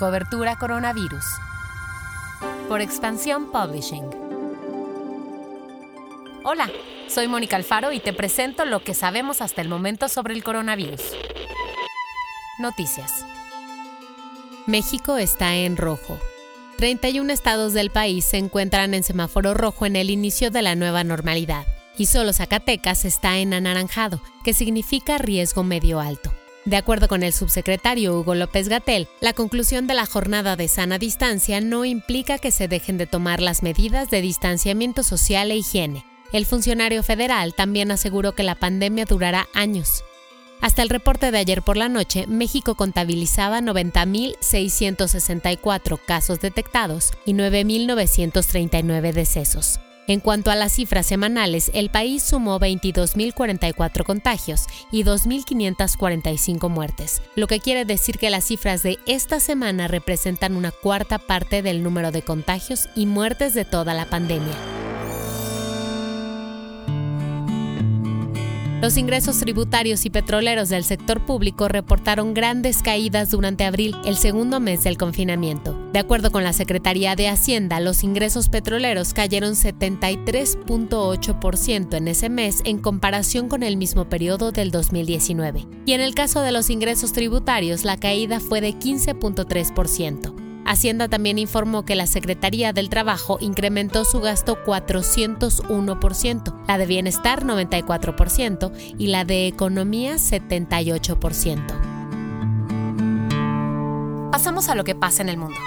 Cobertura Coronavirus. Por Expansión Publishing. Hola, soy Mónica Alfaro y te presento lo que sabemos hasta el momento sobre el coronavirus. Noticias. México está en rojo. 31 estados del país se encuentran en semáforo rojo en el inicio de la nueva normalidad y solo Zacatecas está en anaranjado, que significa riesgo medio alto. De acuerdo con el subsecretario Hugo López Gatel, la conclusión de la jornada de sana distancia no implica que se dejen de tomar las medidas de distanciamiento social e higiene. El funcionario federal también aseguró que la pandemia durará años. Hasta el reporte de ayer por la noche, México contabilizaba 90.664 casos detectados y 9.939 decesos. En cuanto a las cifras semanales, el país sumó 22.044 contagios y 2.545 muertes, lo que quiere decir que las cifras de esta semana representan una cuarta parte del número de contagios y muertes de toda la pandemia. Los ingresos tributarios y petroleros del sector público reportaron grandes caídas durante abril, el segundo mes del confinamiento. De acuerdo con la Secretaría de Hacienda, los ingresos petroleros cayeron 73.8% en ese mes en comparación con el mismo periodo del 2019. Y en el caso de los ingresos tributarios, la caída fue de 15.3%. Hacienda también informó que la Secretaría del Trabajo incrementó su gasto 401%, la de Bienestar 94% y la de Economía 78%. Pasamos a lo que pasa en el mundo.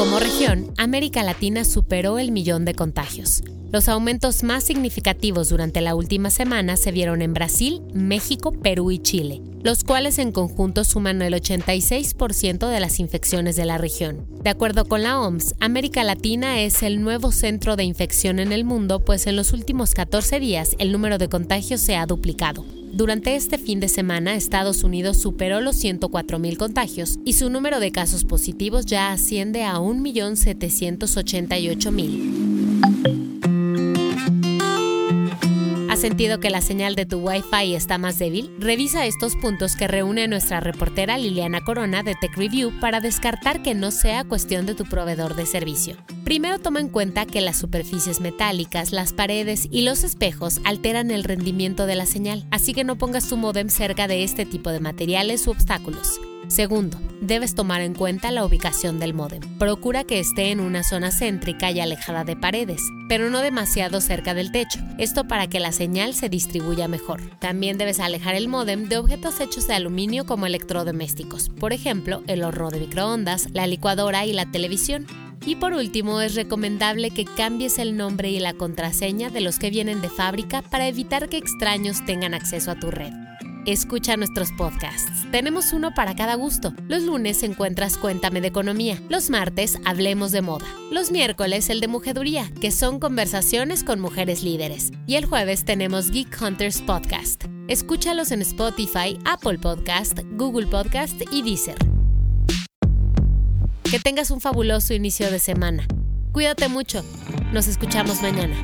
Como región, América Latina superó el millón de contagios. Los aumentos más significativos durante la última semana se vieron en Brasil, México, Perú y Chile, los cuales en conjunto suman el 86% de las infecciones de la región. De acuerdo con la OMS, América Latina es el nuevo centro de infección en el mundo, pues en los últimos 14 días el número de contagios se ha duplicado. Durante este fin de semana, Estados Unidos superó los 104.000 contagios y su número de casos positivos ya asciende a 1.788.000 sentido que la señal de tu Wi-Fi está más débil? Revisa estos puntos que reúne nuestra reportera Liliana Corona de Tech Review para descartar que no sea cuestión de tu proveedor de servicio. Primero toma en cuenta que las superficies metálicas, las paredes y los espejos alteran el rendimiento de la señal, así que no pongas tu modem cerca de este tipo de materiales u obstáculos. Segundo, debes tomar en cuenta la ubicación del módem. Procura que esté en una zona céntrica y alejada de paredes, pero no demasiado cerca del techo, esto para que la señal se distribuya mejor. También debes alejar el módem de objetos hechos de aluminio como electrodomésticos, por ejemplo, el horno de microondas, la licuadora y la televisión. Y por último, es recomendable que cambies el nombre y la contraseña de los que vienen de fábrica para evitar que extraños tengan acceso a tu red. Escucha nuestros podcasts. Tenemos uno para cada gusto. Los lunes encuentras Cuéntame de Economía. Los martes hablemos de moda. Los miércoles el de Mujeduría, que son conversaciones con mujeres líderes. Y el jueves tenemos Geek Hunters Podcast. Escúchalos en Spotify, Apple Podcast, Google Podcast y Deezer. Que tengas un fabuloso inicio de semana. Cuídate mucho. Nos escuchamos mañana.